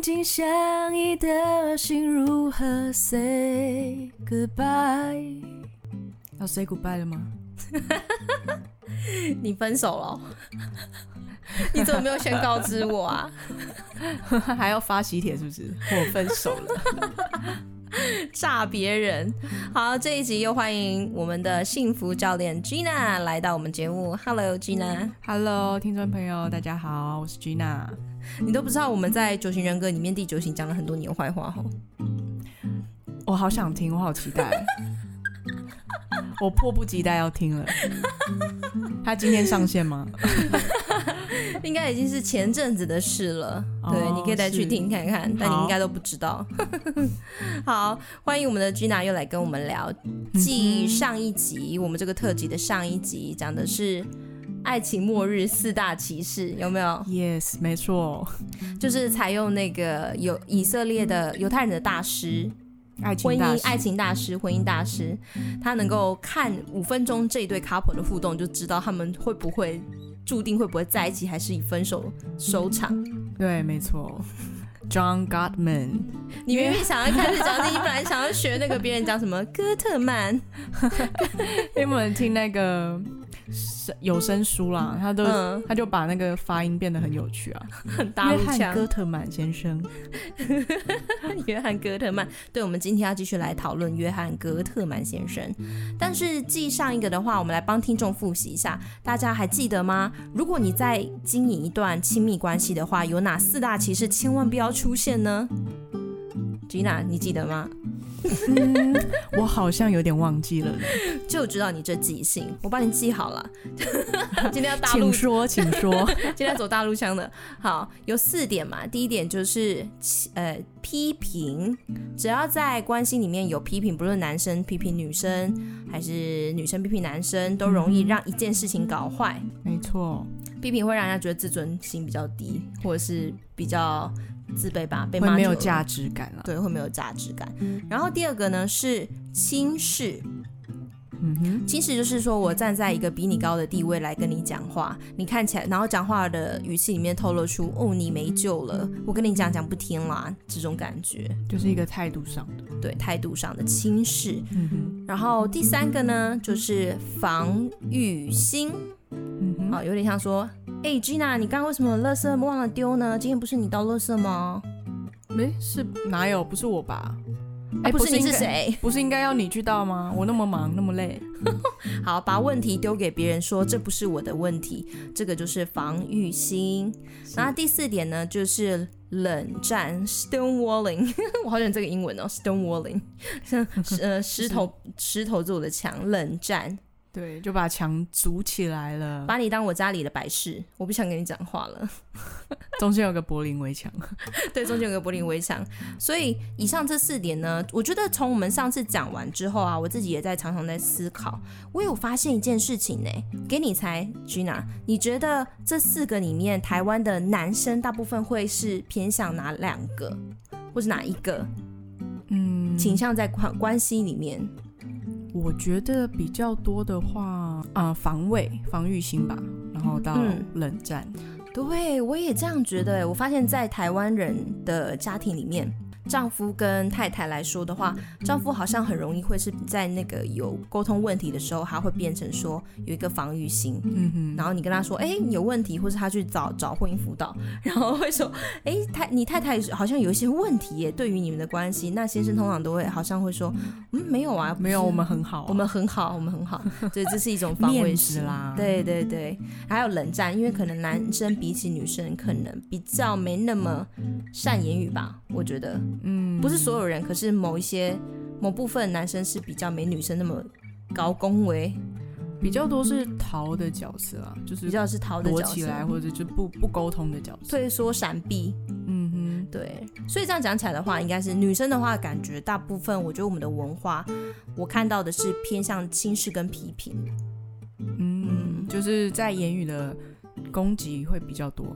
紧紧相依的心如何 say goodbye？要 say goodbye 了吗？你分手了？你怎么没有先告知我啊？还要发喜帖是不是？我分手了，炸别人。好，这一集又欢迎我们的幸福教练 Gina 来到我们节目。Hello Gina。Hello，听众朋友，大家好，我是 Gina。你都不知道我们在九型人格里面第九型讲了很多你的坏话哦。我好想听，我好期待。我迫不及待要听了。他今天上线吗？应该已经是前阵子的事了。哦、对，你可以再去听看看，但你应该都不知道。好，好，欢迎我们的 Gina 又来跟我们聊。继上一集，我们这个特辑的上一集讲的是爱情末日四大骑士，有没有？Yes，没错，就是采用那个有以色列的犹太人的大师。爱情婚姻爱情大师，婚姻大师，他能够看五分钟这一对 couple 的互动，就知道他们会不会注定会不会在一起，还是以分手收场。对，没错，John Gottman。你明明想要开始讲，你本来想要学那个别人讲什么哥特曼，因为我们听那个。有声书啦，他都、嗯、他就把那个发音变得很有趣啊。很大陆腔。约翰哥特曼先生，约翰哥特曼，对，我们今天要继续来讨论约翰哥特曼先生。但是记上一个的话，我们来帮听众复习一下，大家还记得吗？如果你在经营一段亲密关系的话，有哪四大骑士千万不要出现呢？Gina，你记得吗？嗯，我好像有点忘记了，就知道你这记性，我帮你记好了。今天要大陆，请说，请说。今天要走大陆腔的，好，有四点嘛。第一点就是呃批评，只要在关系里面有批评，不论男生批评女生，还是女生批评男生，都容易让一件事情搞坏。没错，批评会让人家觉得自尊心比较低，或者是比较。自卑吧，被骂没有价值感了。对，会没有价值感。然后第二个呢是轻视，嗯哼，轻视就是说我站在一个比你高的地位来跟你讲话，你看起来，然后讲话的语气里面透露出哦，你没救了，我跟你讲讲不听啦，这种感觉，就是一个态度上的，对，态度上的轻视。嗯哼。然后第三个呢就是防御心，嗯哼，好，有点像说。哎、欸、，Gina，你刚刚为什么垃圾忘了丢呢？今天不是你倒垃圾吗？没，是哪有？不是我吧？哎、欸，不是你是谁？不是应该要你去倒吗？我那么忙，那么累。好，把问题丢给别人说，说这不是我的问题，这个就是防御心。然后第四点呢，就是冷战 （stonewalling）。我好喜欢这个英文哦，stonewalling，像 呃石头石头做的墙，冷战。对，就把墙筑起来了，把你当我家里的摆饰，我不想跟你讲话了。中间有个柏林围墙，对，中间有个柏林围墙。所以以上这四点呢，我觉得从我们上次讲完之后啊，我自己也在常常在思考。我有发现一件事情呢，给你猜，Gina，你觉得这四个里面，台湾的男生大部分会是偏向哪两个，或是哪一个？嗯，倾向在关关系里面。我觉得比较多的话，啊、呃，防卫、防御心吧，然后到冷战。嗯、对，我也这样觉得。我发现，在台湾人的家庭里面。丈夫跟太太来说的话，丈夫好像很容易会是在那个有沟通问题的时候，他会变成说有一个防御心，嗯哼，然后你跟他说，哎、欸，有问题，或是他去找找婚姻辅导，然后会说，哎、欸，太你太太好像有一些问题耶，对于你们的关系，那先生通常都会好像会说，嗯，没有啊，没有，我们很好、啊，我们很好，我们很好，所以这是一种防卫心。啦，对对对，还有冷战，因为可能男生比起女生可能比较没那么善言语吧，我觉得。嗯，不是所有人，可是某一些某部分男生是比较没女生那么高恭维，比较多是逃的角色啊，就是比较是逃的角色，躲起来或者就不不沟通的角色，退缩闪避。嗯哼，对，所以这样讲起来的话，应该是女生的话，感觉大部分，我觉得我们的文化，我看到的是偏向轻视跟批评，嗯，就是在言语的攻击会比较多。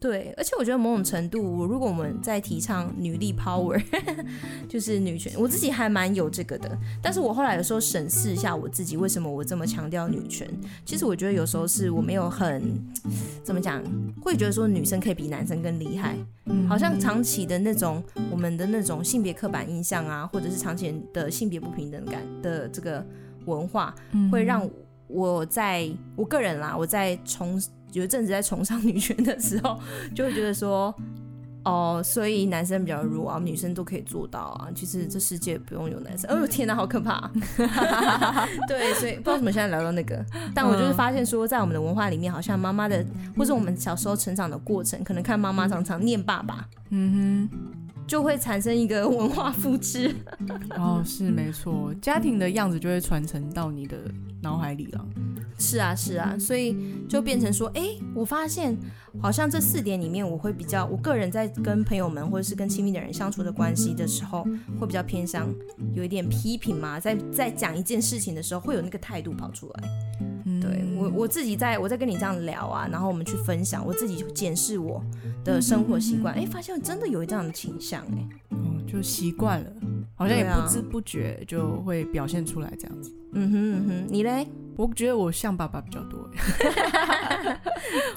对，而且我觉得某种程度，如果我们在提倡女力 power，就是女权，我自己还蛮有这个的。但是我后来有时候审视一下我自己，为什么我这么强调女权？其实我觉得有时候是我没有很怎么讲，会觉得说女生可以比男生更厉害，好像长期的那种我们的那种性别刻板印象啊，或者是长期的性别不平等感的这个文化，会让我在我个人啦，我在从。有一阵子在崇尚女权的时候，就会觉得说，哦，所以男生比较弱啊，女生都可以做到啊。其实这世界不用有男生。哦呦天哪，好可怕！对，所以不知道为什么现在聊到那个，但我就是发现说，在我们的文化里面，好像妈妈的，或是我们小时候成长的过程，可能看妈妈常常念爸爸，嗯哼，就会产生一个文化复制。哦，是没错，家庭的样子就会传承到你的脑海里了。是啊，是啊，所以就变成说，哎，我发现好像这四点里面，我会比较，我个人在跟朋友们或者是跟亲密的人相处的关系的时候，会比较偏向有一点批评嘛，在在讲一件事情的时候，会有那个态度跑出来。对我我自己在我在跟你这样聊啊，然后我们去分享，我自己检视我的生活习惯，哎，发现真的有这样的倾向，哎，嗯，就习惯了，好像也不知不觉就会表现出来这样子。嗯哼嗯哼，你嘞？我觉得我像爸爸比较多，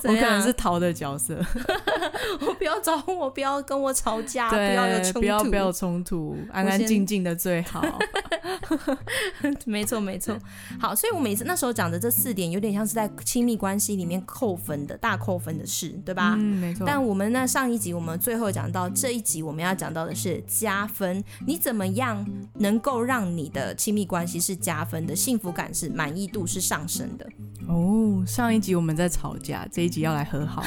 我可能是逃的角色。我不要找我，不要跟我吵架，不要有冲突，不要不要冲突，安安静静的最好。没错没错，好，所以我每次那时候讲的这四点，有点像是在亲密关系里面扣分的大扣分的事，对吧？嗯，没错。但我们那上一集我们最后讲到这一集，我们要讲到的是加分，你怎么样能够让你的亲密关系是加分的，幸福感是满意度是上升的哦，上一集我们在吵架，这一集要来和好。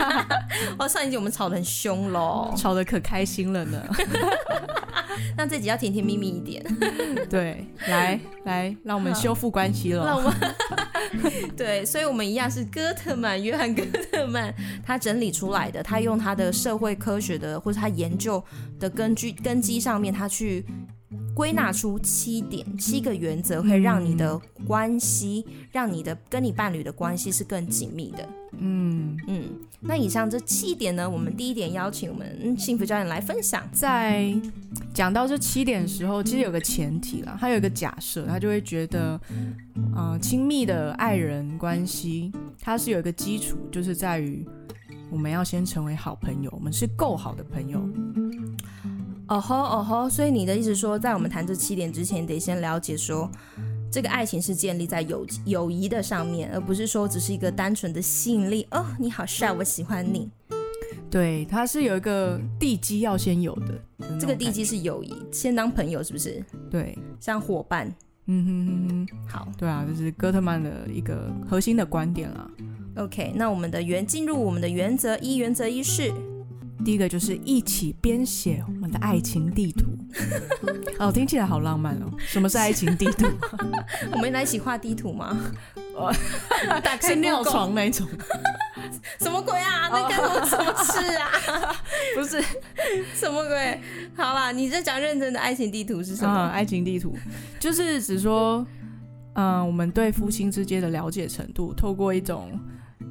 哦，上一集我们吵得很凶喽，吵得可开心了呢。那这集要甜甜蜜蜜一点。对，来来，让我们修复关系了。让我们对，所以我们一样是哥特曼，约翰哥特曼他整理出来的，他用他的社会科学的或者他研究的根据根基上面，他去。归纳出七点，七个原则，会让你的关系，嗯、让你的跟你伴侣的关系是更紧密的。嗯嗯，那以上这七点呢，我们第一点邀请我们幸福教练来分享。在讲到这七点的时候，其实有个前提啦，他有一个假设，他就会觉得，啊、呃，亲密的爱人关系，它是有一个基础，就是在于我们要先成为好朋友，我们是够好的朋友。哦吼哦吼，所以你的意思说，在我们谈这七点之前，得先了解说，这个爱情是建立在友友谊的上面，而不是说只是一个单纯的吸引力。哦，你好帅，我喜欢你。对，它是有一个地基要先有的，这个地基是友谊，先当朋友是不是？对，像伙伴。嗯哼哼哼，好，对啊，这是哥特曼的一个核心的观点啦。OK，那我们的原进入我们的原则一，原则一是。第一个就是一起编写我们的爱情地图，哦，听起来好浪漫哦。什么是爱情地图？我们来一起画地图吗？打开尿床那种？什么鬼啊？那干我什么事啊？不是什么鬼？好啦，你在讲认真的爱情地图是什么？嗯，爱情地图就是只说，嗯，我们对夫妻之间的了解程度，透过一种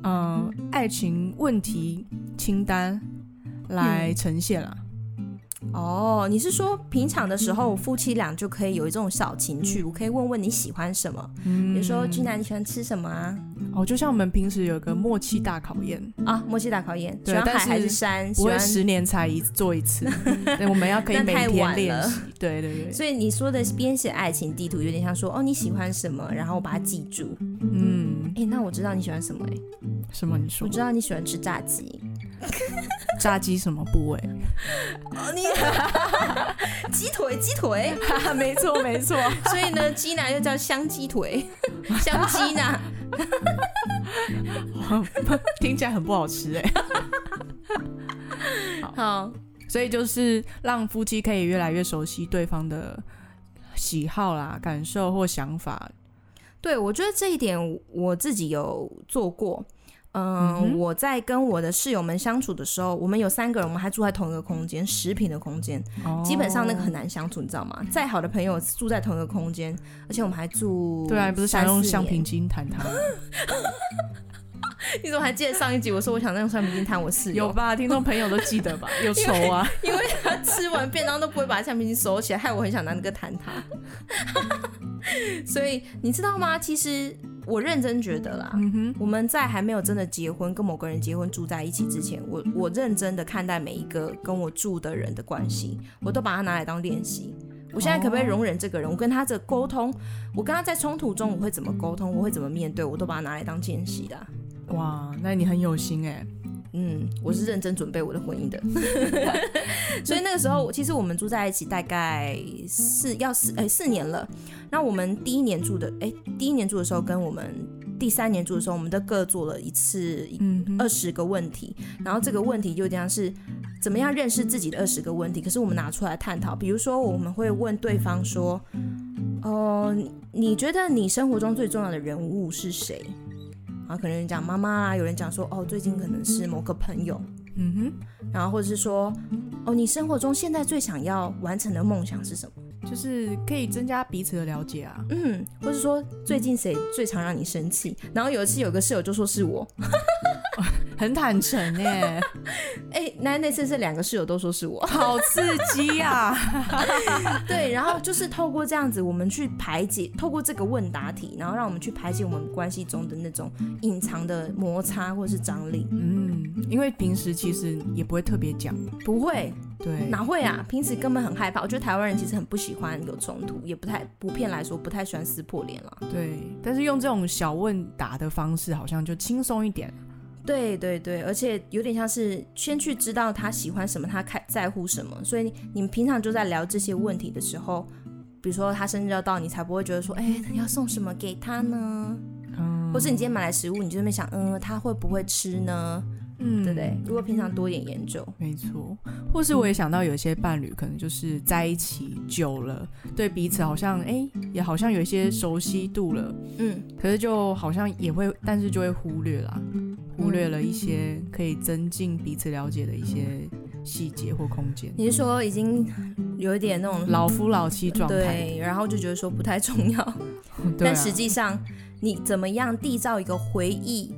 嗯爱情问题清单。来呈现了。哦，你是说平常的时候夫妻俩就可以有一种小情趣？我可以问问你喜欢什么？嗯，比如说君南你喜欢吃什么啊？哦，就像我们平时有个默契大考验啊，默契大考验，喜欢海还是山？不会十年才一做一次，对，我们要可以每天练习。对对对。所以你说的编写爱情地图，有点像说哦，你喜欢什么，然后我把它记住。嗯，哎，那我知道你喜欢什么哎？什么？你说？我知道你喜欢吃炸鸡。炸鸡什么部位？哦，你 鸡腿，鸡腿，没 错没错。所以呢，鸡呢又叫香鸡腿，香鸡呢，听起来很不好吃哎。好，好，所以就是让夫妻可以越来越熟悉对方的喜好啦、感受或想法。对，我觉得这一点我自己有做过。嗯，嗯，我在跟我的室友们相处的时候，我们有三个人，我们还住在同一个空间，十平的空间，哦，基本上那个很难相处，你知道吗？再好的朋友住在同一个空间，而且我们还住，对啊，不是想用橡皮筋弹他吗？你怎么还记得上一集我说我想用橡皮筋弹我室友？有吧？听众朋友都记得吧？有仇啊因！因为他吃完便当都不会把橡皮筋收起来，害我很想拿那个弹他。所以你知道吗？其实我认真觉得啦，我们在还没有真的结婚，跟某个人结婚住在一起之前，我我认真的看待每一个跟我住的人的关系，我都把它拿来当练习。我现在可不可以容忍这个人？我跟他的沟通，我跟他在冲突中我会怎么沟通？我会怎么面对？我都把它拿来当练习的啊。哇，那你很有心哎。嗯，我是认真准备我的婚姻的。所以那个时候，其实我们住在一起大概四要四哎四年了。那我们第一年住的哎第一年住的时候，跟我们第三年住的时候，我们都各做了一次二十个问题。然后这个问题就这样是。怎么样认识自己的二十个问题？可是我们拿出来探讨。比如说，我们会问对方说：“哦、呃，你觉得你生活中最重要的人物是谁？”啊，可能讲妈妈啦，有人讲说：“哦，最近可能是某个朋友。”嗯哼，然后或者是说：“哦，你生活中现在最想要完成的梦想是什么？”就是可以增加彼此的了解啊。嗯，或者说最近谁最常让你生气？然后有一次有个室友就说是我。很坦诚耶，哎、欸，那那次是两个室友都说是我，好刺激啊！对，然后就是透过这样子，我们去排解，透过这个问答题，然后让我们去排解我们关系中的那种隐藏的摩擦或者是张力。嗯，因为平时其实也不会特别讲，不会，对，哪会啊？平时根本很害怕。我觉得台湾人其实很不喜欢有冲突，也不太普遍来说不太喜欢撕破脸了。对，但是用这种小问答的方式，好像就轻松一点。对对对，而且有点像是先去知道他喜欢什么，他开在乎什么，所以你们平常就在聊这些问题的时候，比如说他生日要到，你才不会觉得说，哎，要送什么给他呢？嗯，或是你今天买来食物，你就在那边想，嗯，他会不会吃呢？嗯，对不对？如果平常多一点研究，没错。或是我也想到有一些伴侣，可能就是在一起久了，对彼此好像，哎，也好像有一些熟悉度了，嗯，可是就好像也会，但是就会忽略啦。忽略了一些可以增进彼此了解的一些细节或空间。你是说已经有一点那种老夫老妻状态？对，然后就觉得说不太重要。但实际上，你怎么样缔造一个回忆？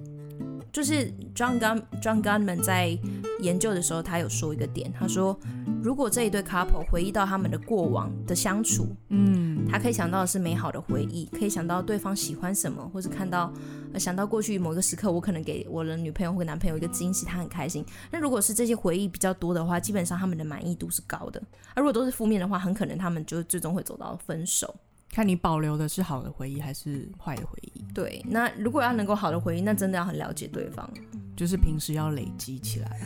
就是 John Gun John Gunman 在研究的时候，他有说一个点，他说，如果这一对 couple 回忆到他们的过往的相处，嗯，他可以想到的是美好的回忆，可以想到对方喜欢什么，或是看到，想到过去某一个时刻，我可能给我的女朋友或男朋友一个惊喜，他很开心。那如果是这些回忆比较多的话，基本上他们的满意度是高的。而如果都是负面的话，很可能他们就最终会走到分手。看你保留的是好的回忆还是坏的回忆？对，那如果要能够好的回忆，那真的要很了解对方，就是平时要累积起来，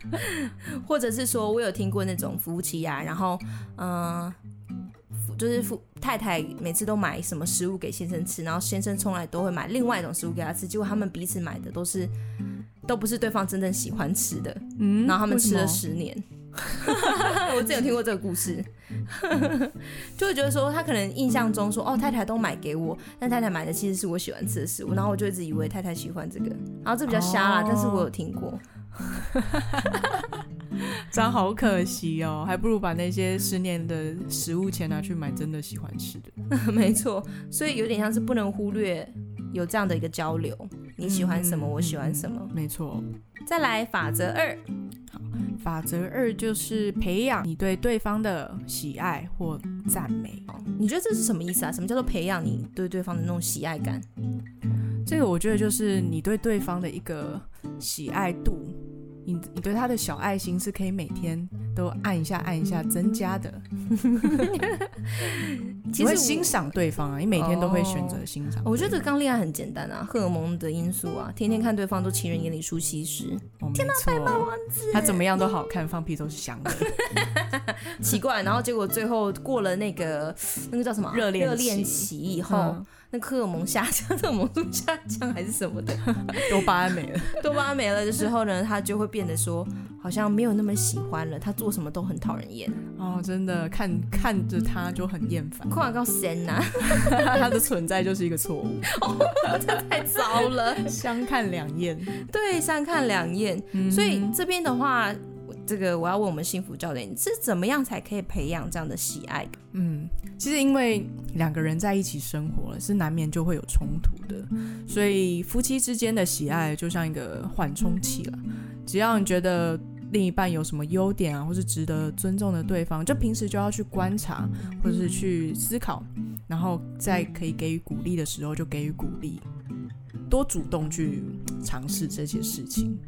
或者是说我有听过那种夫妻啊，然后嗯、呃，就是夫太太每次都买什么食物给先生吃，然后先生从来都会买另外一种食物给他吃，结果他们彼此买的都是都不是对方真正喜欢吃的，嗯，然后他们吃了十年。我之前有听过这个故事，就会觉得说他可能印象中说哦，太太都买给我，但太太买的其实是我喜欢吃的食物，然后我就一直以为太太喜欢这个，然后这比较瞎啦，哦、但是我有听过，这样好可惜哦，还不如把那些十年的食物钱拿去买真的喜欢吃的，没错，所以有点像是不能忽略有这样的一个交流，你喜欢什么，嗯、我喜欢什么，没错。再来法则二。法则二就是培养你对对方的喜爱或赞美。你觉得这是什么意思啊？什么叫做培养你对对方的那种喜爱感？这个我觉得就是你对对方的一个喜爱度。你你对他的小爱心是可以每天都按一下按一下增加的，其实会欣赏对方啊，你每天都会选择欣赏。我觉得刚恋爱很简单啊，荷尔蒙的因素啊，天天看对方都情人眼里出西施。哦、天哪，白马王子，他怎么样都好看，放屁都是香的。奇怪，然后结果最后过了那个那个叫什么热恋热恋期以后。嗯那荷尔蒙下降，荷尔蒙素下降还是什么的，多巴胺 没了。多巴胺没了的时候呢，他就会变得说，好像没有那么喜欢了。他做什么都很讨人厌。哦，真的，看看着他就很厌烦。快告神呐！他的存在就是一个错误。哦，这太糟了。相看两厌。对，相看两厌。嗯、所以这边的话。这个我要问我们幸福教练，是怎么样才可以培养这样的喜爱？嗯，其实因为两个人在一起生活了，是难免就会有冲突的，所以夫妻之间的喜爱就像一个缓冲器了。只要你觉得另一半有什么优点啊，或是值得尊重的对方，就平时就要去观察，或者是去思考，然后在可以给予鼓励的时候就给予鼓励，多主动去尝试这些事情。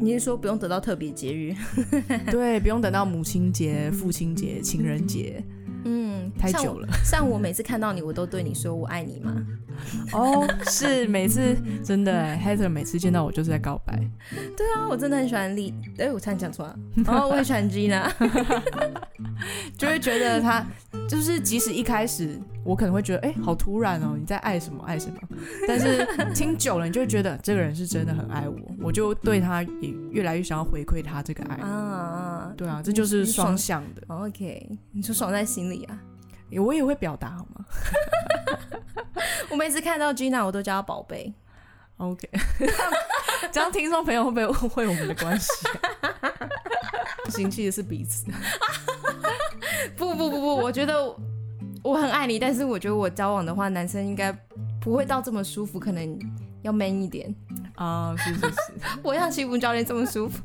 你是说不用等到特别节日？对，不用等到母亲节、父亲节、情人节。嗯，太久了像。像我每次看到你，我都对你说“我爱你”吗？哦，是每次真的，Heather 每次见到我就是在告白。对啊，我真的很喜欢丽。哎，我差点讲错了。哦，我也喜欢 Gina，就会觉得他就是，即使一开始我可能会觉得，哎，好突然哦，你在爱什么爱什么？但是 听久了，你就会觉得这个人是真的很爱我，我就对他也越来越想要回馈他这个爱。啊，对啊，这就是双向的。OK，你就爽在心里啊。我也会表达好吗？我每次看到 Gina，我都叫她宝贝。OK，这样听众朋友会不会误会我们的关系？嫌弃的是彼此。不不不不，我觉得我很爱你，但是我觉得我交往的话，男生应该不会到这么舒服，可能要 man 一点。啊，是是是，我像幸福教练这么舒服，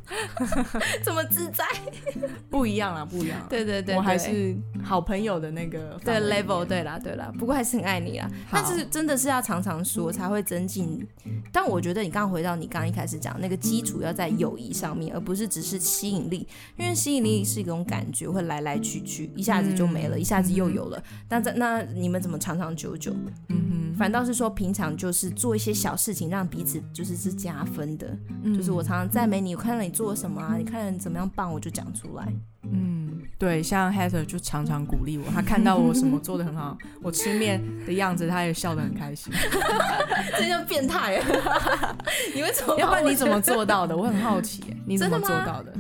这么自在，不一样啦，不一样。对对对，我还是好朋友的那个对 level，对啦对啦，不过还是很爱你啦。但是真的是要常常说才会增进。但我觉得你刚刚回到你刚刚一开始讲那个基础要在友谊上面，而不是只是吸引力，因为吸引力是一种感觉，会来来去去，一下子就没了，一下子又有了。但在那你们怎么长长久久？嗯哼，反倒是说平常就是做一些小事情，让彼此就是。是加分的，嗯、就是我常常赞美你，我看到你做什么啊，你看你怎么样棒，我就讲出来。嗯，对，像 Heather 就常常鼓励我，他看到我什么做的很好，我吃面的样子，他也笑得很开心。这叫变态啊！你为什么？要不然你怎么做到的？我很好奇，你怎么做到的？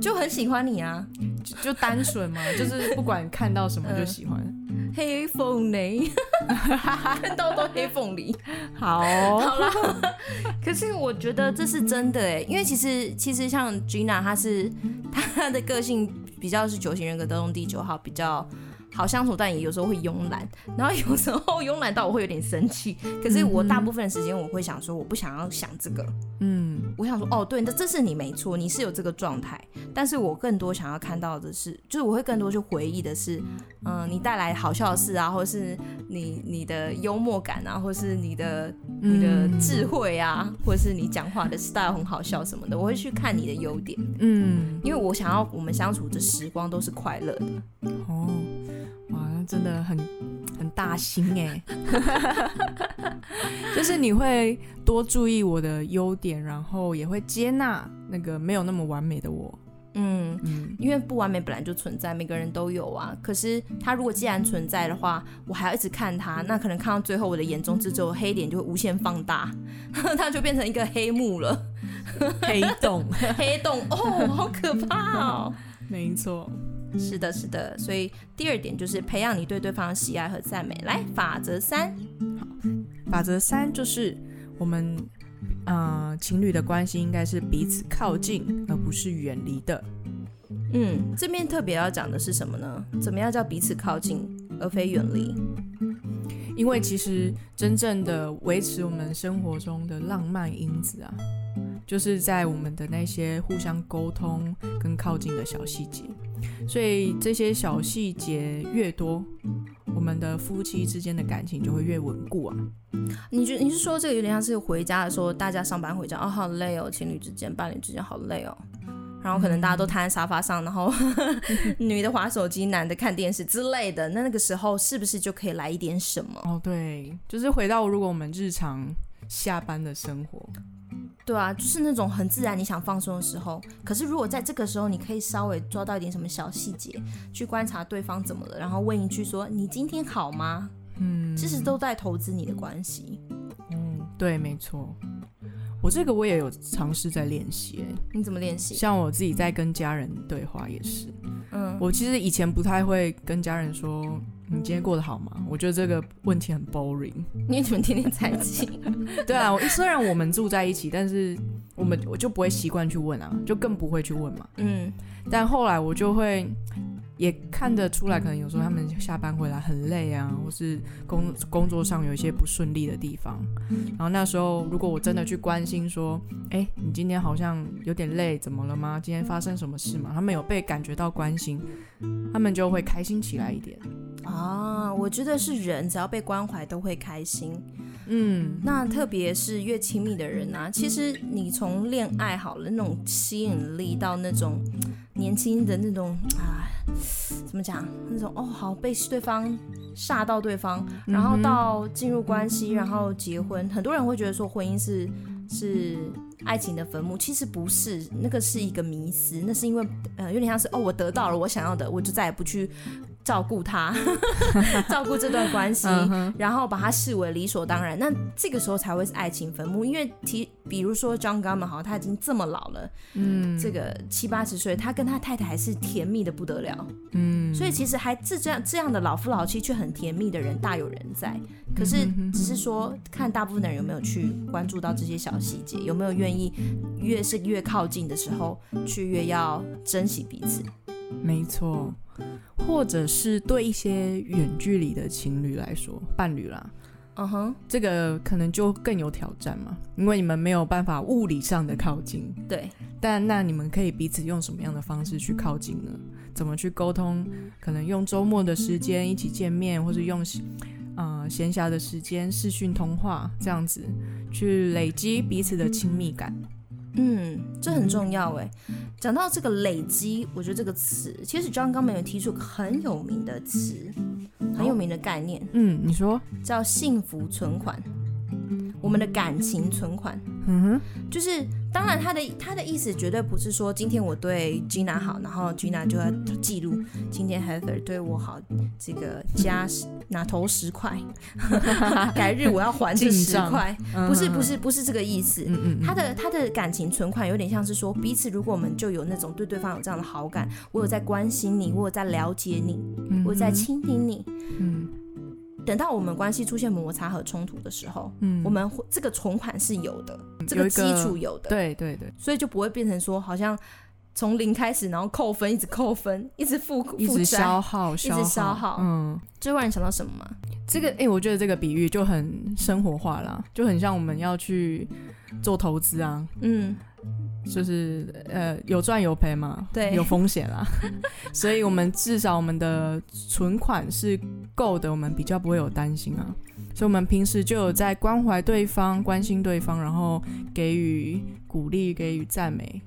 就很喜欢你啊，就，就单纯嘛，就是不管看到什么就喜欢。嗯、黑凤梨，看到都黑凤梨。好，好了。可是我觉得这是真的哎，因为其实其实像 Gina，她是她的个性比较是九型人格当中第九号，比较。好相处，但也有时候会慵懒，然后有时候慵懒到我会有点生气。可是我大部分的时间我会想说，我不想要想这个。嗯，我想说，哦，对，这这是你没错，你是有这个状态。但是我更多想要看到的是，就是我会更多去回忆的是，嗯，你带来好笑的事啊，或是你你的幽默感啊，或是你的你的智慧啊，或者是你讲话的 style 很好笑什么的，我会去看你的优点。嗯，因为我想要我们相处的时光都是快乐的。哦。真的很很大心哎，就是你会多注意我的优点，然后也会接纳那个没有那么完美的我。嗯嗯，因为不完美本来就存在，每个人都有啊。可是他如果既然存在的话，我还要一直看他，那可能看到最后，我的眼中只有黑点就会无限放大，他就变成一个黑幕了，黑洞，黑洞。哦，好可怕哦，没错。是的，是的，所以第二点就是培养你对对方的喜爱和赞美。来，法则三，好，法则三就是我们，呃，情侣的关系应该是彼此靠近，而不是远离的。嗯，这边特别要讲的是什么呢？怎么样叫彼此靠近，而非远离？因为其实真正的维持我们生活中的浪漫因子啊，就是在我们的那些互相沟通跟靠近的小细节。所以这些小细节越多，我们的夫妻之间的感情就会越稳固啊。你觉你是说这个有点像是回家的时候，大家上班回家哦，好累哦，情侣之间、伴侣之间好累哦，然后可能大家都瘫在沙发上，然后女的划手机，男的看电视之类的。那那个时候是不是就可以来一点什么？哦，对，就是回到如果我们日常下班的生活。对啊，就是那种很自然，你想放松的时候。可是如果在这个时候，你可以稍微抓到一点什么小细节，去观察对方怎么了，然后问一句说：“你今天好吗？”嗯，其实都在投资你的关系。嗯，对，没错。我这个我也有尝试在练习。哎，你怎么练习？像我自己在跟家人对话也是。嗯，我其实以前不太会跟家人说。你今天过得好吗？我觉得这个问题很 boring。你怎么天天在一起？对啊，虽然我们住在一起，但是我们我就不会习惯去问啊，就更不会去问嘛。嗯，但后来我就会也看得出来，可能有时候他们下班回来很累啊，或是工工作上有一些不顺利的地方。然后那时候如果我真的去关心说，哎，你今天好像有点累，怎么了吗？今天发生什么事吗？他们有被感觉到关心，他们就会开心起来一点。啊，我觉得是人只要被关怀都会开心。嗯，那特别是越亲密的人啊，其实你从恋爱好了那种吸引力，到那种年轻的那种啊，怎么讲？那种哦，好被对方吓到对方，然后到进入关系，然后结婚，很多人会觉得说婚姻是是爱情的坟墓，其实不是，那个是一个迷思，那是因为呃，有点像是哦，我得到了我想要的，我就再也不去。照顾他，照顾这段关系，uh. 然后把他视为理所当然，那这个时候才会是爱情坟墓。因为提，比如说 John Gottman 好，他已经这么老了，嗯，这个七八十岁，他跟他太太还是甜蜜的不得了，嗯，所以其实还这这样这样的老夫老妻却很甜蜜的人大有人在。可是只是说，看大部分的人有没有去关注到这些小细节，有没有愿意越是越靠近的时候，去越要珍惜彼此。没错。或者是对一些远距离的情侣来说，伴侣啦，嗯哼、uh，huh. 这个可能就更有挑战嘛，因为你们没有办法物理上的靠近。对，但那你们可以彼此用什么样的方式去靠近呢？怎么去沟通？可能用周末的时间一起见面，或者用呃闲暇的时间视讯通话，这样子去累积彼此的亲密感。嗯，这很重要哎。讲到这个累积，我觉得这个词，其实 John Gottman 有提出很有名的词，很有名的概念。嗯，你说叫幸福存款，我们的感情存款。嗯哼，就是。当然，他的他的意思绝对不是说今天我对 Gina 好，然后 Gina 就要记录今天 Heather 对我好，这个加拿头十块，改日我要还这十块，不是不是不是这个意思。嗯嗯他的他的感情存款有点像是说，彼此如果我们就有那种对对方有这样的好感，我有在关心你，我有在了解你，我有在倾听你，嗯。等到我们关系出现摩擦和冲突的时候，嗯，我们这个存款是有的，这个基础有的，对对对，所以就不会变成说好像从零开始，然后扣分，一直扣分，一直负负债，一直消耗，一直消耗，嗯。最后让你想到什么吗？这个，哎、欸，我觉得这个比喻就很生活化啦，就很像我们要去做投资啊，嗯。就是呃有赚有赔嘛，对，有风险啦，所以我们至少我们的存款是够的，我们比较不会有担心啊。所以，我们平时就有在关怀对方、关心对方，然后给予鼓励、给予赞美。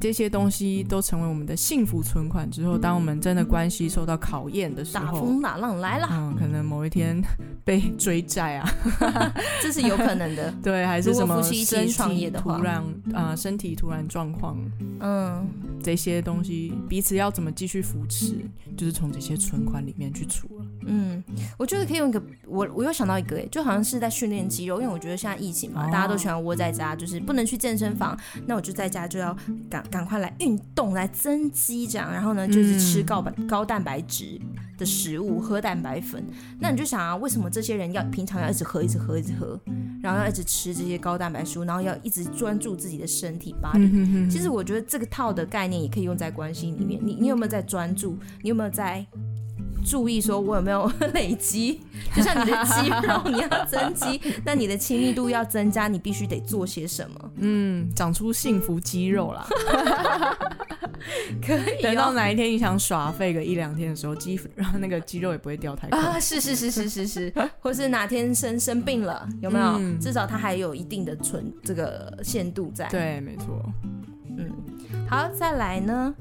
这些东西都成为我们的幸福存款之后，当我们真的关系受到考验的时候，大风大浪来了，嗯，可能某一天 被追债啊，这是有可能的。对，还是什么夫妻一起创业的话，突然啊、呃，身体突然状况，嗯，这些东西彼此要怎么继续扶持，就是从这些存款里面去出了。嗯，我觉得可以用一个，我我又想到一个，哎，就好像是在训练肌肉，因为我觉得现在疫情嘛，哦、大家都喜欢窝在家，就是不能去健身房，那我就在家就要赶赶快来运动，来增肌这样，然后呢，就是吃高蛋高蛋白质的食物，喝蛋白粉。那你就想啊，为什么这些人要平常要一直喝，一直喝，一直喝，然后要一直吃这些高蛋白食物，然后要一直专注自己的身体哼哼其实我觉得这个套的概念也可以用在关系里面。你你有没有在专注？你有没有在？注意，说我有没有 累积？就像你的肌肉，你要增肌，那你的亲密度要增加，你必须得做些什么？嗯，长出幸福肌肉啦。可以、哦。等到哪一天你想耍废个一两天的时候，肌然后那个肌肉也不会掉太快啊！是是是是是是，或是哪天生生病了，有没有？嗯、至少它还有一定的存这个限度在。对，没错。嗯，好，再来呢。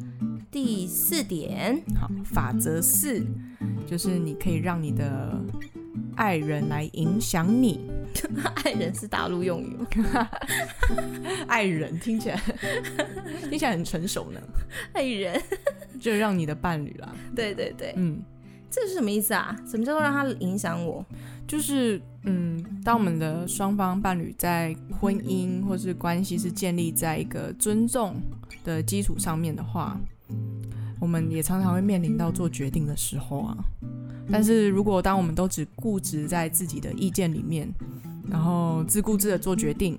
第四点，好，法则四就是你可以让你的爱人来影响你。爱人是大陆用语吗？爱人听起来听起来很成熟呢。爱人就让你的伴侣啦。对对对，嗯，这是什么意思啊？什么叫做让他影响我？就是嗯，当我们的双方伴侣在婚姻或是关系是建立在一个尊重的基础上面的话。我们也常常会面临到做决定的时候啊，但是如果当我们都只固执在自己的意见里面，然后自顾自的做决定，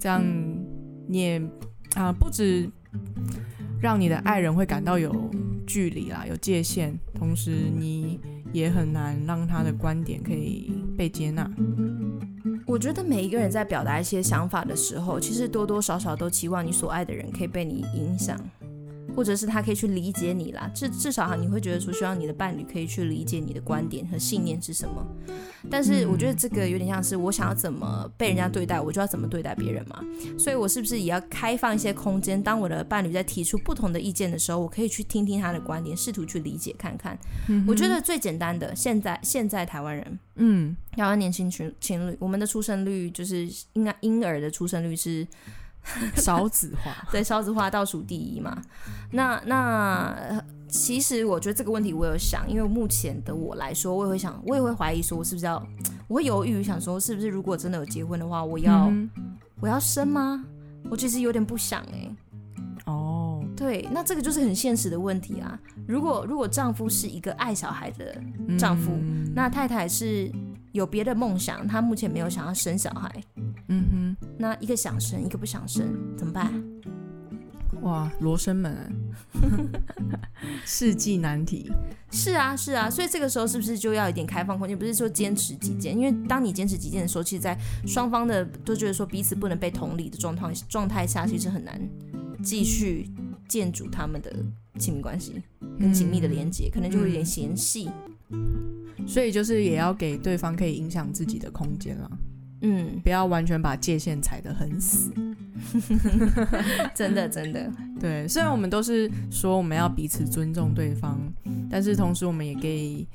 这样你也啊、不止让你的爱人会感到有距离啦，有界限，同时你也很难让他的观点可以被接纳。我觉得每一个人在表达一些想法的时候，其实多多少少都期望你所爱的人可以被你影响。或者是他可以去理解你啦，至至少哈，你会觉得说，希望你的伴侣可以去理解你的观点和信念是什么。但是我觉得这个有点像是我想要怎么被人家对待，我就要怎么对待别人嘛。所以我是不是也要开放一些空间？当我的伴侣在提出不同的意见的时候，我可以去听听他的观点，试图去理解看看。我觉得最简单的，现在现在台湾人，嗯，台湾年轻群情侣，我们的出生率就是应该婴儿的出生率是。少子化，对，少子化倒数第一嘛。那那其实我觉得这个问题我有想，因为目前的我来说，我也会想，我也会怀疑说，我是不是要，我会犹豫想说，是不是如果真的有结婚的话，我要、嗯、我要生吗？我其实有点不想哎、欸。哦，对，那这个就是很现实的问题啊。如果如果丈夫是一个爱小孩的丈夫，嗯、那太太是有别的梦想，他目前没有想要生小孩。嗯哼，那一个想生，一个不想生，怎么办？哇，罗生门，世纪难题。是啊，是啊，所以这个时候是不是就要一点开放空间？不是说坚持己见，因为当你坚持己见的时候，其实，在双方的都觉得说彼此不能被同理的状态状态下，其实很难继续建筑他们的亲密关系跟紧密的连接，嗯、可能就会有点嫌隙。所以就是也要给对方可以影响自己的空间了。嗯，不要完全把界限踩得很死，真的真的。对，虽然我们都是说我们要彼此尊重对方，但是同时我们也可以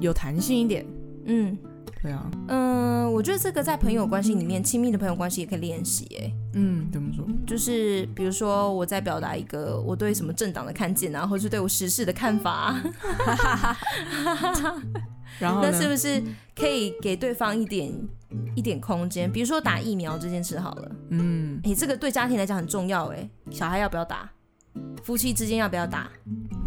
有弹性一点。嗯，对啊。嗯，我觉得这个在朋友关系里面，亲密的朋友关系也可以练习。哎，嗯，怎么说？就是比如说我在表达一个我对什么政党的看见啊，或是对我时事的看法啊。然后，那是不是可以给对方一点一点空间？比如说打疫苗这件事好了，嗯，诶，这个对家庭来讲很重要，诶，小孩要不要打？夫妻之间要不要打？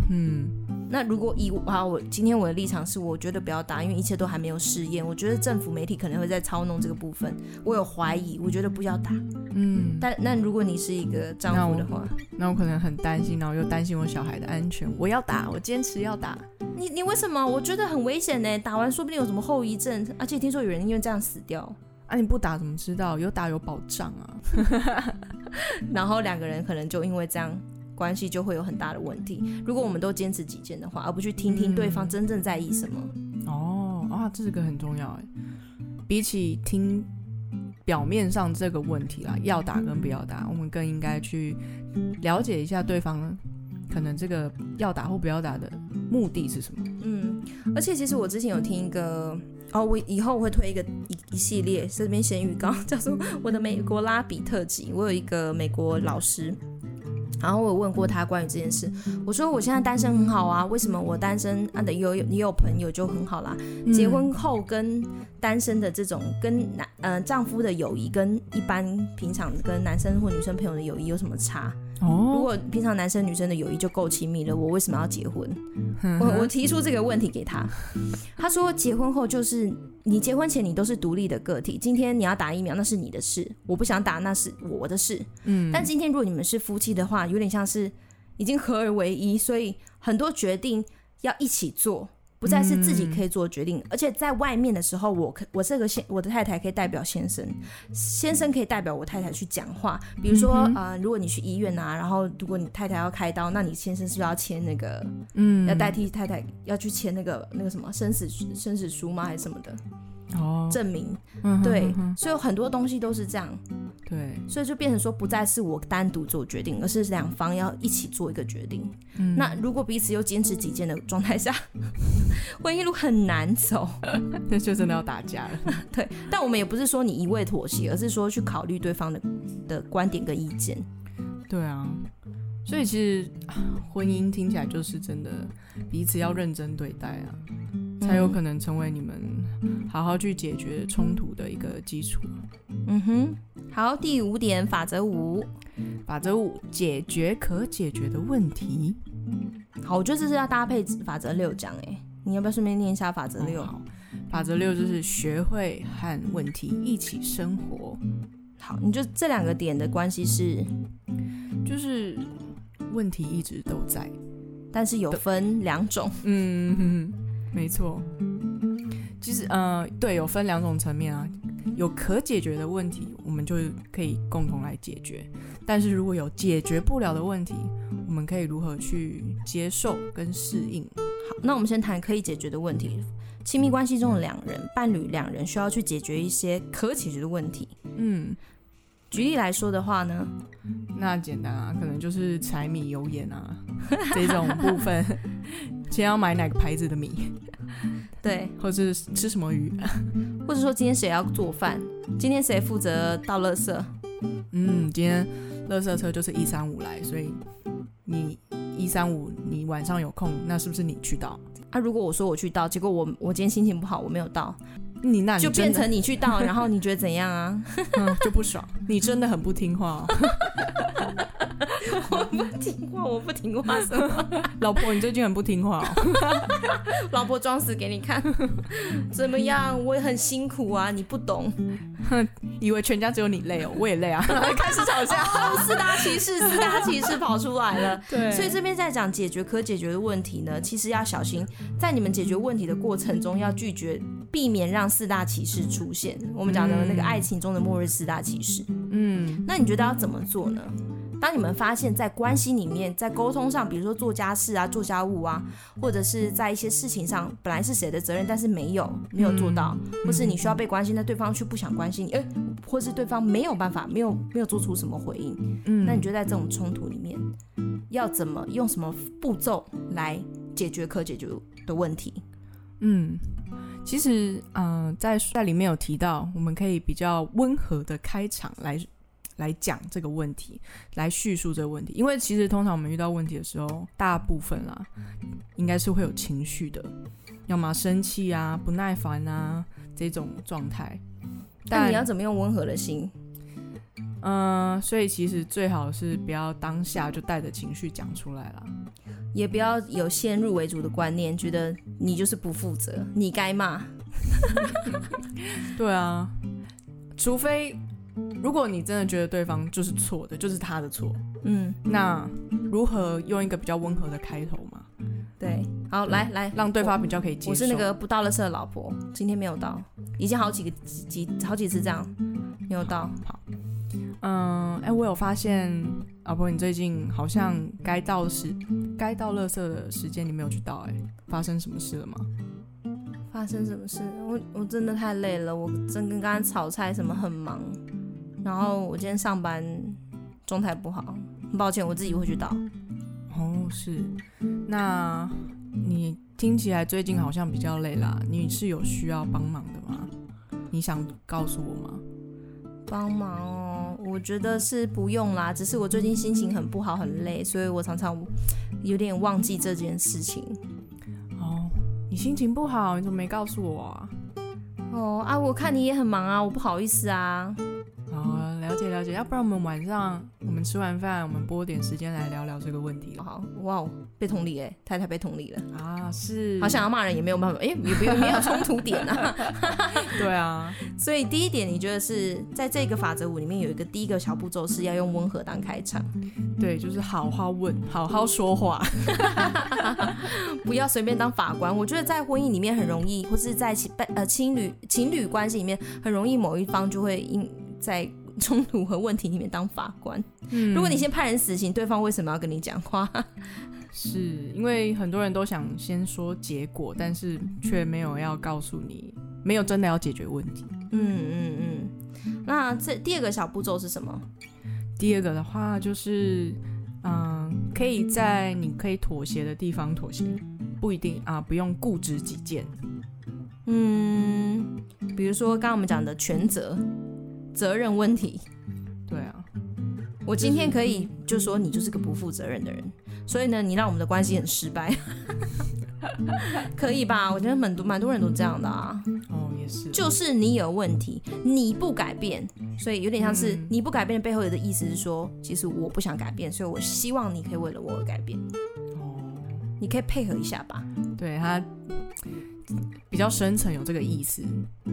嗯，那如果以啊，我今天我的立场是，我觉得不要打，因为一切都还没有试验，我觉得政府媒体可能会在操弄这个部分，我有怀疑，我觉得不要打。嗯，但那如果你是一个丈夫的话，那我，那我可能很担心，然后又担心我小孩的安全，我要打，我坚持要打。你你为什么？我觉得很危险呢。打完说不定有什么后遗症，而且听说有人因为这样死掉。啊，你不打怎么知道？有打有保障啊。然后两个人可能就因为这样关系就会有很大的问题。如果我们都坚持己见的话，而不去听听对方真正在意什么。嗯、哦啊，这个很重要哎。比起听表面上这个问题啦，要打跟不要打，我们更应该去了解一下对方。可能这个要打或不要打的目的是什么？嗯，而且其实我之前有听一个，哦，我以后我会推一个一一系列，这边先预告，叫做我的美国拉比特辑。我有一个美国老师。然后我有问过他关于这件事，我说我现在单身很好啊，为什么我单身啊的有有也有朋友就很好啦？结婚后跟单身的这种跟男呃丈夫的友谊跟一般平常跟男生或女生朋友的友谊有什么差？哦，如果平常男生女生的友谊就够亲密了，我为什么要结婚？我我提出这个问题给他，他说结婚后就是。你结婚前你都是独立的个体，今天你要打疫苗那是你的事，我不想打那是我的事。嗯，但今天如果你们是夫妻的话，有点像是已经合而为一，所以很多决定要一起做。不再是自己可以做决定，嗯、而且在外面的时候，我可我这个先我的太太可以代表先生，先生可以代表我太太去讲话。比如说，嗯、呃，如果你去医院啊，然后如果你太太要开刀，那你先生是不是要签那个，嗯，要代替太太要去签那个那个什么生死生死书吗？还是什么的？哦，证明，对，所以很多东西都是这样。对，所以就变成说，不再是我单独做决定，而是两方要一起做一个决定。嗯，那如果彼此又坚持己见的状态下，婚姻路很难走，那就真的要打架了。对，但我们也不是说你一味妥协，而是说去考虑对方的的观点跟意见。对啊，所以其实婚姻听起来就是真的彼此要认真对待啊，才有可能成为你们好好去解决冲突的一个基础。嗯哼。好，第五点，法则五，法则五，解决可解决的问题。好，我觉得这是要搭配法则六讲诶，你要不要顺便念一下法则六？法则六就是学会和问题一起生活。好，你就这两个点的关系是，就是问题一直都在，但是有分两种。嗯，嗯，没错。其实，呃，对，有分两种层面啊。有可解决的问题，我们就可以共同来解决。但是如果有解决不了的问题，我们可以如何去接受跟适应？好，那我们先谈可以解决的问题。亲密关系中的两人，伴侣两人需要去解决一些可解决的问题。嗯，举例来说的话呢，那简单啊，可能就是柴米油盐啊这种部分，先要买哪个牌子的米。对，或者是吃什么鱼，或者说今天谁要做饭，今天谁负责倒垃圾？嗯，今天垃圾车就是一三五来，所以你一三五你晚上有空，那是不是你去倒？啊，如果我说我去倒，结果我我今天心情不好，我没有倒，你那你就变成你去倒，然后你觉得怎样啊？嗯，就不爽，你真的很不听话哦。我不听话，我不听话什么？老婆，你最近很不听话哦。老婆装死给你看，怎么样？我也很辛苦啊，你不懂。哼，以为全家只有你累哦，我也累啊。开始吵架，哦，四大骑士，四大骑士跑出来了。对，所以这边在讲解决可解决的问题呢，其实要小心，在你们解决问题的过程中，要拒绝避免让四大骑士出现。我们讲的那个爱情中的末日四大骑士。嗯，那你觉得要怎么做呢？当你们发现，在关系里面，在沟通上，比如说做家事啊、做家务啊，或者是在一些事情上，本来是谁的责任，但是没有没有做到，或是你需要被关心，但对方却不想关心你，诶，或是对方没有办法，没有没有做出什么回应，嗯，那你觉得在这种冲突里面，要怎么用什么步骤来解决可解决的问题？嗯，其实，嗯、呃，在在里面有提到，我们可以比较温和的开场来。来讲这个问题，来叙述这个问题，因为其实通常我们遇到问题的时候，大部分啦，应该是会有情绪的，要么生气啊、不耐烦啊这种状态。但你要怎么用温和的心？嗯、呃，所以其实最好是不要当下就带着情绪讲出来了，也不要有先入为主的观念，觉得你就是不负责，你该骂。对啊，除非。如果你真的觉得对方就是错的，就是他的错，嗯，那如何用一个比较温和的开头嘛？对，好，来来，让对方比较可以接受。我是那个不倒垃圾的老婆，今天没有到，已经好几个几几好几次这样没有到。好，嗯，哎、欸，我有发现，老婆，你最近好像该到时该到垃圾的时间你没有去倒，哎，发生什么事了吗？发生什么事？我我真的太累了，我真跟刚刚炒菜什么很忙。然后我今天上班状态不好，很抱歉，我自己会去倒。哦，是，那你听起来最近好像比较累啦，你是有需要帮忙的吗？你想告诉我吗？帮忙哦，我觉得是不用啦，只是我最近心情很不好，很累，所以我常常有点忘记这件事情。哦，你心情不好，你怎么没告诉我啊？哦啊，我看你也很忙啊，我不好意思啊。好，了解了解，要不然我们晚上我们吃完饭，我们拨点时间来聊聊这个问题。好，哇哦，被同理哎，太太被同理了啊，是，好想要骂人也没有办法，哎，也不用没有冲突点啊。对啊，所以第一点，你觉得是在这个法则五里面有一个第一个小步骤是要用温和当开场，对，就是好好问，好好说话，不要随便当法官。我觉得在婚姻里面很容易，或是在情呃情侣情侣关系里面很容易，某一方就会因。在 冲突和问题里面当法官。嗯，如果你先判人死刑，对方为什么要跟你讲话？是因为很多人都想先说结果，但是却没有要告诉你，没有真的要解决问题。嗯嗯嗯。那这第二个小步骤是什么？第二个的话就是，嗯，可以在你可以妥协的地方妥协，不一定啊，不用固执己见。嗯，比如说刚刚我们讲的权责。责任问题，对啊，我今天可以就说你就是个不负责任的人，所以呢，你让我们的关系很失败，可以吧？我觉得蛮多蛮多人都这样的啊。哦，也是，就是你有问题，你不改变，所以有点像是你不改变的背后有的意思是说，其实我不想改变，所以我希望你可以为了我而改变。哦，你可以配合一下吧？对他。比较深层有这个意思，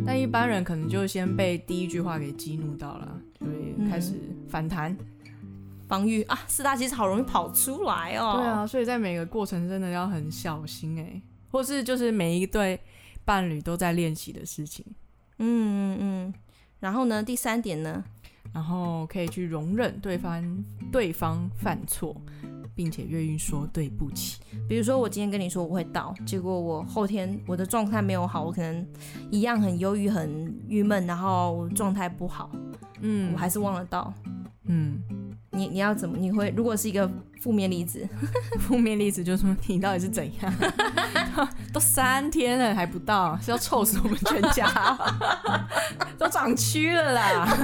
但一般人可能就先被第一句话给激怒到了，所以开始反弹、防御啊。四大其实好容易跑出来哦。对啊，所以在每个过程真的要很小心哎、欸，或是就是每一对伴侣都在练习的事情。嗯嗯嗯。然后呢，第三点呢？然后可以去容忍对方对方犯错，并且愿意说对不起。比如说，我今天跟你说我会到，结果我后天我的状态没有好，我可能一样很忧郁、很郁闷，然后状态不好，嗯，我还是忘了到，嗯。你你要怎么？你会如果是一个负面例子，负面例子就是说你到底是怎样？都三天了还不到，是要臭死我们全家？都长蛆了啦！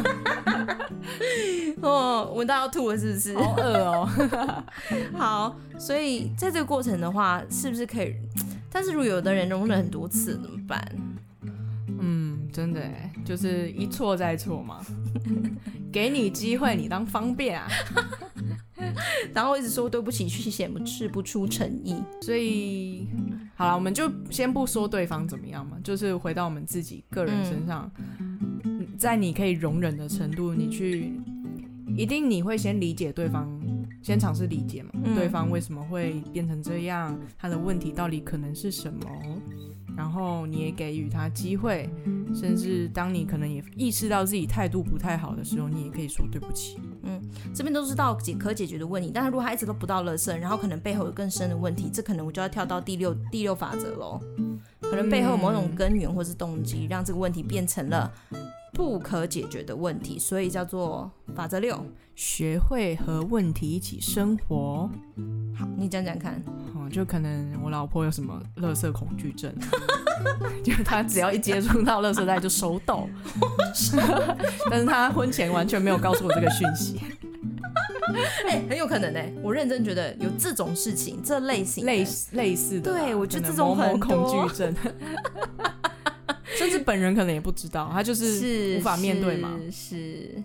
哦，闻到要吐了是不是？好饿哦！好，所以在这个过程的话，是不是可以？但是如果有的人容忍很多次怎么办？嗯，真的哎，就是一错再错嘛。给你机会，你当方便啊，然后一直说对不起，去显示不出诚意。所以，好了，我们就先不说对方怎么样嘛，就是回到我们自己个人身上，嗯、在你可以容忍的程度，你去，一定你会先理解对方，先尝试理解嘛，嗯、对方为什么会变成这样，他的问题到底可能是什么。然后你也给予他机会，甚至当你可能也意识到自己态度不太好的时候，你也可以说对不起。嗯，这边都是到解可解决的问题，但是如果他一直都不到乐色，然后可能背后有更深的问题，这可能我就要跳到第六第六法则喽。可能背后有某种根源或是动机，让这个问题变成了不可解决的问题，所以叫做法则六：学会和问题一起生活。好，你讲讲看。哦，就可能我老婆有什么垃圾恐惧症，就她只要一接触到垃圾袋就手抖，但是她婚前完全没有告诉我这个讯息。哎、欸，很有可能哎、欸，我认真觉得有这种事情，这类型类似类似的，对我觉得这种很恐惧症，甚至本人可能也不知道，他就是无法面对嘛，是，是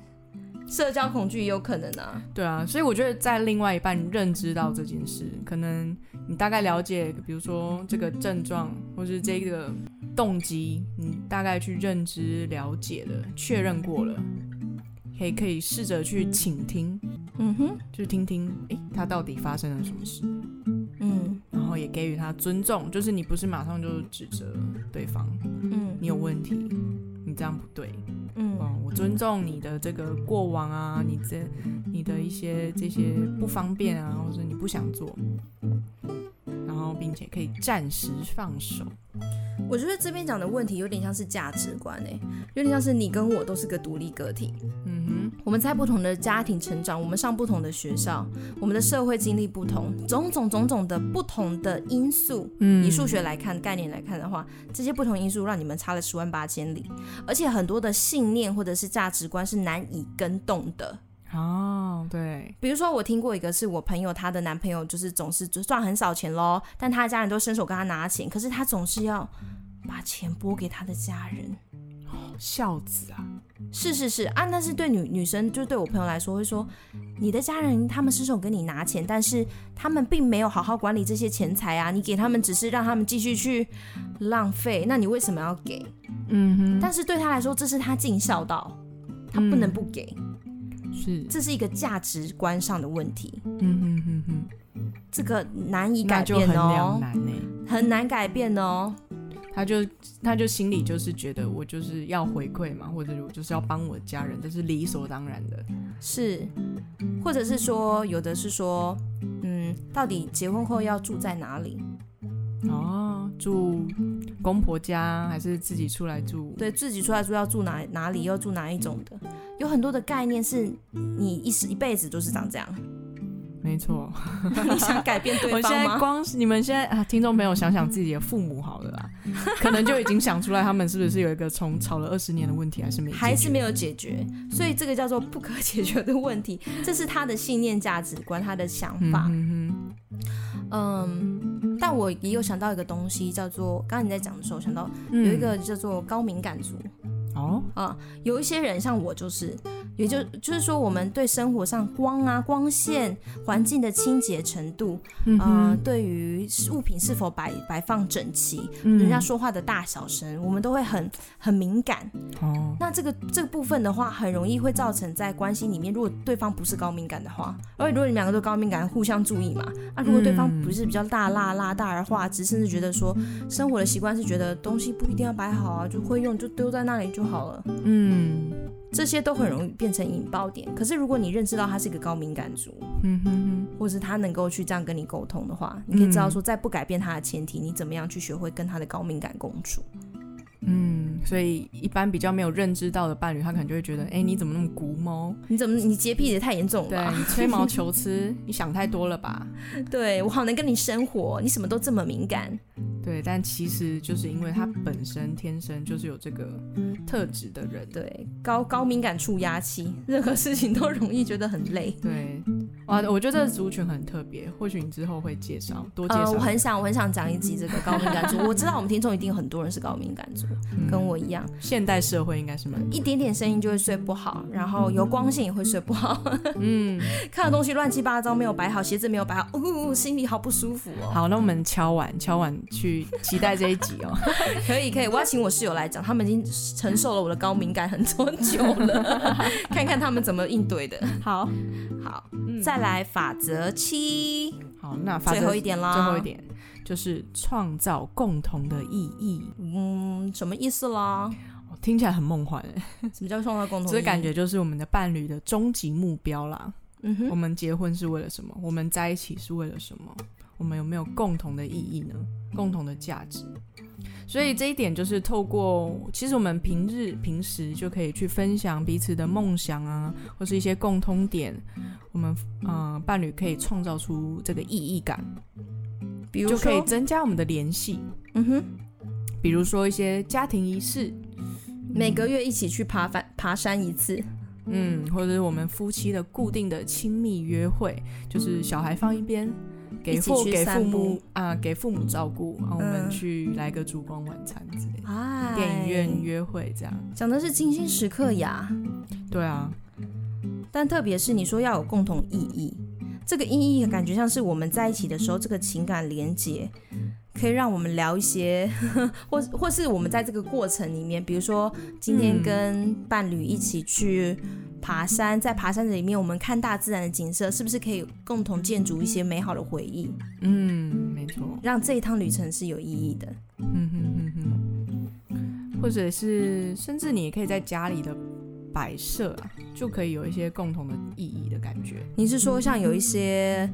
社交恐惧也有可能啊，对啊，所以我觉得在另外一半认知到这件事，可能你大概了解，比如说这个症状或是这个动机，你大概去认知了解了，确认过了。可以可以试着去倾听，嗯哼，就是听听，诶，他到底发生了什么事，嗯，然后也给予他尊重，就是你不是马上就指责对方，嗯，你有问题，你这样不对，尊重你的这个过往啊，你这你的一些这些不方便啊，或者你不想做，然后并且可以暂时放手。我觉得这边讲的问题有点像是价值观诶，有点像是你跟我都是个独立个体，嗯哼。我们在不同的家庭成长，我们上不同的学校，我们的社会经历不同，种种种种的不同的因素。嗯，以数学来看，概念来看的话，这些不同因素让你们差了十万八千里，而且很多的信念或者是价值观是难以更动的。哦，对，比如说我听过一个是我朋友，她的男朋友就是总是就赚很少钱喽，但他的家人都伸手跟他拿钱，可是他总是要把钱拨给他的家人。孝子啊，是是是。啊，但是对女女生，就对我朋友来说，会说你的家人他们伸手跟你拿钱，但是他们并没有好好管理这些钱财啊，你给他们只是让他们继续去浪费，那你为什么要给？嗯哼，但是对他来说，这是他尽孝道，他不能不给，嗯、是，这是一个价值观上的问题。嗯哼哼哼，这个难以改变哦，很难，很难改变哦。他就他就心里就是觉得我就是要回馈嘛，或者我就是要帮我的家人，这是理所当然的。是，或者是说有的是说，嗯，到底结婚后要住在哪里？哦，住公婆家还是自己出来住？对，自己出来住要住哪哪里？要住哪一种的？有很多的概念是你一时一辈子都是长这样。没错，你想改变对方吗？我现在光你们现在啊，听众朋友想想自己的父母好了啦，可能就已经想出来他们是不是有一个从吵了二十年的问题，还是没还是没有解决，所以这个叫做不可解决的问题，这是他的信念、价值观、他的想法。嗯，嗯，但我也有想到一个东西，叫做刚刚你在讲的时候想到有一个叫做高敏感族。哦，啊，有一些人像我就是。也就就是说，我们对生活上光啊、光线、环境的清洁程度，嗯、呃，对于物品是否摆摆放整齐，嗯、人家说话的大小声，我们都会很很敏感。哦，那这个这个部分的话，很容易会造成在关系里面，如果对方不是高敏感的话，而且如果你们两个都高敏感，互相注意嘛。啊，如果对方不是比较大辣辣、大而化之，甚至觉得说生活的习惯是觉得东西不一定要摆好啊，就会用就丢在那里就好了。嗯。这些都很容易变成引爆点。可是如果你认识到他是一个高敏感族，嗯哼哼，或是他能够去这样跟你沟通的话，你可以知道说，在不改变他的前提，你怎么样去学会跟他的高敏感共处。嗯，所以一般比较没有认知到的伴侣，他可能就会觉得，哎，你怎么那么孤猫？你怎么你洁癖也太严重了？对，你吹毛求疵，你想太多了吧？对，我好能跟你生活，你什么都这么敏感。对，但其实就是因为他本身天生就是有这个特质的人，对，高高敏感触压器，任何事情都容易觉得很累。对，哇，我觉得这个族群很特别，或许你之后会介绍多介绍。呃，我很想，我很想讲一集这个高敏感族。我知道我们听众一定很多人是高敏感族。跟我一样，现代社会应该是蛮一点点声音就会睡不好，然后有光线也会睡不好。嗯，看的东西乱七八糟，没有摆好，鞋子没有摆好，呜，心里好不舒服哦。好，那我们敲碗敲碗去期待这一集哦。可以可以，我要请我室友来讲，他们已经承受了我的高敏感很多久了，看看他们怎么应对的。好，好，再来法则七。好，那法则最后一点啦，最后一点。就是创造共同的意义，嗯，什么意思啦？听起来很梦幻。什么叫创造共同意义？这感觉就是我们的伴侣的终极目标啦。嗯哼，我们结婚是为了什么？我们在一起是为了什么？我们有没有共同的意义呢？共同的价值。所以这一点就是透过，其实我们平日平时就可以去分享彼此的梦想啊，或是一些共通点，我们嗯、呃，伴侣可以创造出这个意义感。比如就可以增加我们的联系，嗯哼，比如说一些家庭仪式，每个月一起去爬山爬山一次，嗯，或者是我们夫妻的固定的亲密约会，就是小孩放一边，给父给父母啊，给父母照顾，然后我们去来个烛光晚餐之类的，嗯、电影院约会这样，讲的是精心时刻呀，对啊，但特别是你说要有共同意义。这个意义感觉像是我们在一起的时候，这个情感连接可以让我们聊一些，或或是我们在这个过程里面，比如说今天跟伴侣一起去爬山，在爬山的里面，我们看大自然的景色，是不是可以共同建筑一些美好的回忆？嗯，没错，让这一趟旅程是有意义的。嗯哼哼哼，或者是甚至你也可以在家里的。摆设啊，就可以有一些共同的意义的感觉。你是说像有一些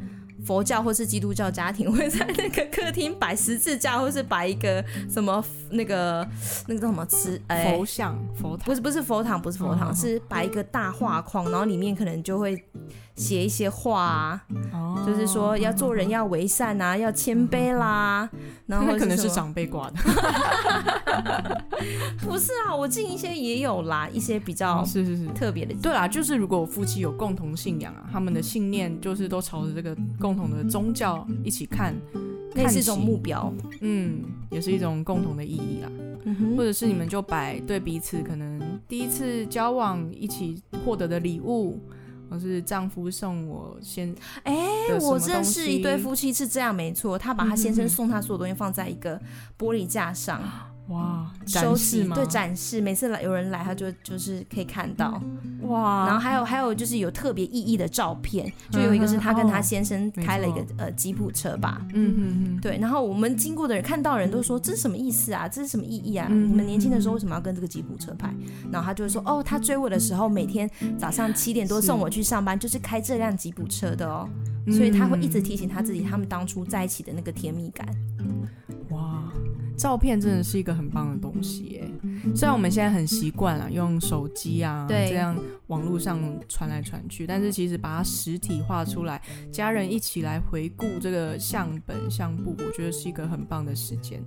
佛教或是基督教家庭 会在那个客厅摆十字架，或是摆一个什么那个那个叫什么瓷佛像佛堂？不是不是佛堂，不是佛堂，是摆一个大画框，然后里面可能就会。写一些画啊，哦、就是说要做人要为善啊，要谦卑啦，然后可能是长辈挂的，不是啊，我近一些也有啦，一些比较是是是。特别的，对啦，就是如果夫妻有共同信仰啊，他们的信念就是都朝着这个共同的宗教一起看，那是一种目标，嗯，也是一种共同的意义啦，或者是你们就摆对彼此可能第一次交往一起获得的礼物。我是丈夫送我先，哎、欸，我认识一对夫妻是这样，没错，他把他先生送他所有东西放在一个玻璃架上。哇，收起对展示，每次来有人来，他就就是可以看到哇。然后还有还有就是有特别意义的照片，就有一个是他跟他先生开了一个呃吉普车吧，嗯嗯嗯，对。然后我们经过的人看到人都说，这是什么意思啊？这是什么意义啊？你们年轻的时候为什么要跟这个吉普车拍？然后他就会说哦，他追我的时候每天早上七点多送我去上班，就是开这辆吉普车的哦，所以他会一直提醒他自己，他们当初在一起的那个甜蜜感。照片真的是一个很棒的东西耶，虽然我们现在很习惯了用手机啊，对这样网络上传来传去，但是其实把它实体化出来，家人一起来回顾这个相本相簿，我觉得是一个很棒的时间。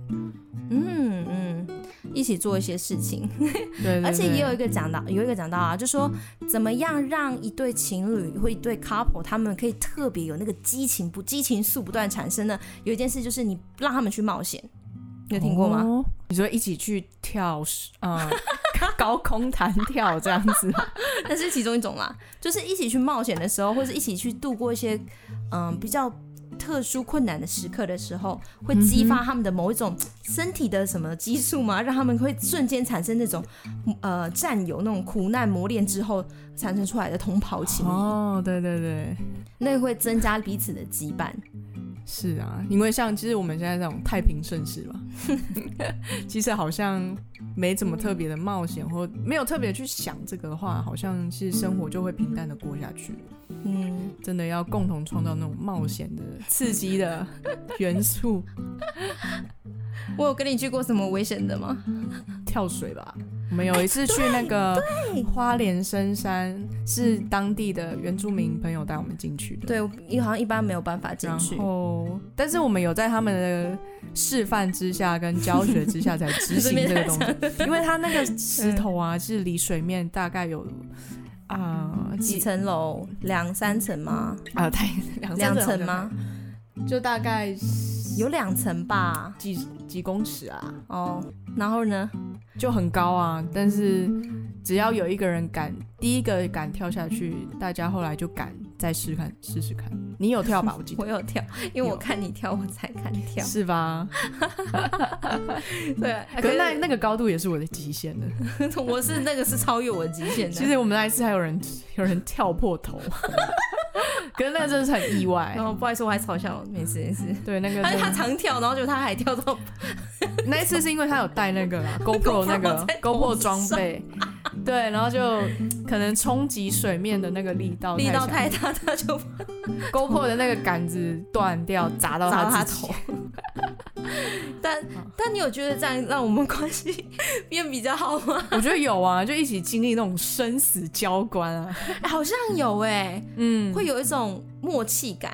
嗯嗯，一起做一些事情，对，对，对，而且也有一个讲到，有一个讲到啊，就说怎么样让一对情侣或一对 couple 他们可以特别有那个激情不激情素不断产生呢？有一件事就是你让他们去冒险。有听过吗？哦、你说一起去跳，高空弹跳这样子，那是其中一种啦。就是一起去冒险的时候，或是一起去度过一些嗯比较特殊困难的时刻的时候，会激发他们的某一种身体的什么激素嘛，让他们会瞬间产生那种呃战友那种苦难磨练之后产生出来的同袍情谊。哦，对对对，那会增加彼此的羁绊。是啊，因为像其实我们现在这种太平盛世嘛，其实好像没怎么特别的冒险，或没有特别去想这个的话，好像是生活就会平淡的过下去。嗯，真的要共同创造那种冒险的、刺激的元素。我有跟你去过什么危险的吗？跳水吧。我们有一次去那个花莲深山，是当地的原住民朋友带我们进去的。对，因为好像一般没有办法进去。然后，但是我们有在他们的示范之下跟教学之下才执行这个东西。因为它那个石头啊，是离水面大概有啊、呃、几层楼，两三层吗？啊，对，两层吗？就大概有两层吧，几几公尺啊？哦，然后呢？就很高啊，但是只要有一个人敢，第一个敢跳下去，大家后来就敢再试看试试看。你有跳吧？我记得 我有跳，因为我看你跳，我才敢跳，是吧？对，可是那那个高度也是我的极限的，我是那个是超越我的极限的。其实我们那一次还有人有人跳破头。可是那个真的是很意外。然后不好意思，我还嘲笑，没事没事。对，那个他他常跳，然后就他还跳到。那一次是因为他有带那个 GoPro 那个 GoPro 装备，对，然后就可能冲击水面的那个力道力道太大，他就 GoPro 的那个杆子断掉，砸到他头。但但你有觉得这样让我们关系变比较好吗？我觉得有啊，就一起经历那种生死交关啊，好像有哎，嗯，会有一种默契感。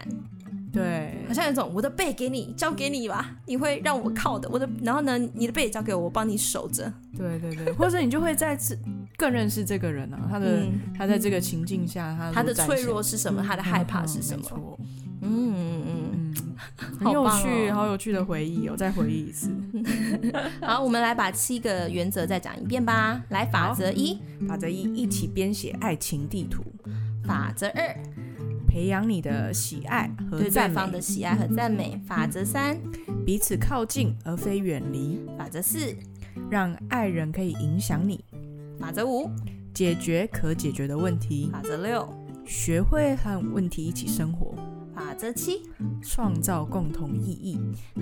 对，好像有一种我的背给你，交给你吧，你会让我靠的。我的，然后呢，你的背也交给我，我帮你守着。对对对，或者你就会再次更认识这个人啊，他的、嗯、他在这个情境下，他他的脆弱是什么？他的害怕是什么？嗯嗯嗯，很有趣，好有趣的回忆哦，再回忆一次。好，我们来把七个原则再讲一遍吧。来，法则一，法则一，一起编写爱情地图。法则二。培养你的喜爱和对对方的喜爱和赞美。法则三，彼此靠近而非远离。法则四，让爱人可以影响你。法则五，解决可解决的问题。法则六，学会和问题一起生活。法则七，创造共同意义。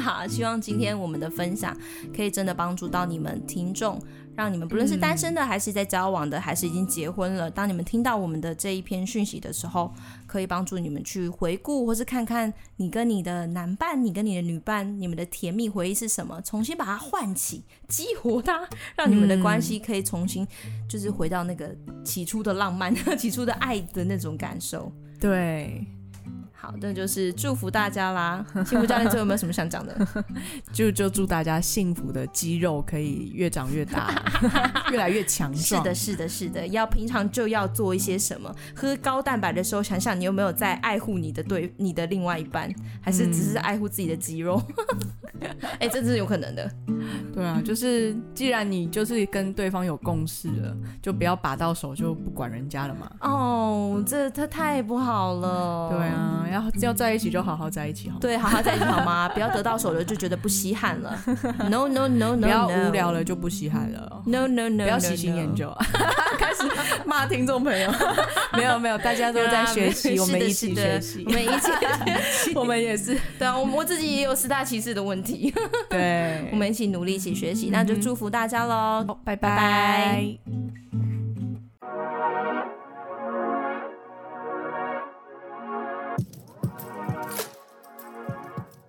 好，希望今天我们的分享可以真的帮助到你们听众，让你们不论是单身的，还是在交往的，还是已经结婚了，当你们听到我们的这一篇讯息的时候，可以帮助你们去回顾，或是看看你跟你的男伴、你跟你的女伴，你们的甜蜜回忆是什么，重新把它唤起、激活它，让你们的关系可以重新就是回到那个起初的浪漫、起初的爱的那种感受。对。好，那就是祝福大家啦！幸福教练，最后有没有什么想讲的？就就祝大家幸福的肌肉可以越长越大，越来越强壮。是的，是的，是的。要平常就要做一些什么？喝高蛋白的时候，想想你有没有在爱护你的对你的另外一半，还是只是爱护自己的肌肉？哎、这是有可能的。对啊，就是既然你就是跟对方有共识了，就不要把到手就不管人家了嘛。哦，这他太不好了。对啊。要要在一起就好好在一起好，对，好好在一起好吗？不要得到手了就觉得不稀罕了。No no no no，不要无聊了就不稀罕了。No no no，不要喜新厌旧，开始骂听众朋友。没有没有，大家都在学习，我们一起学习，我们一起，我们也是。对啊，我我自己也有十大歧视的问题。对，我们一起努力，一起学习，那就祝福大家喽，拜拜。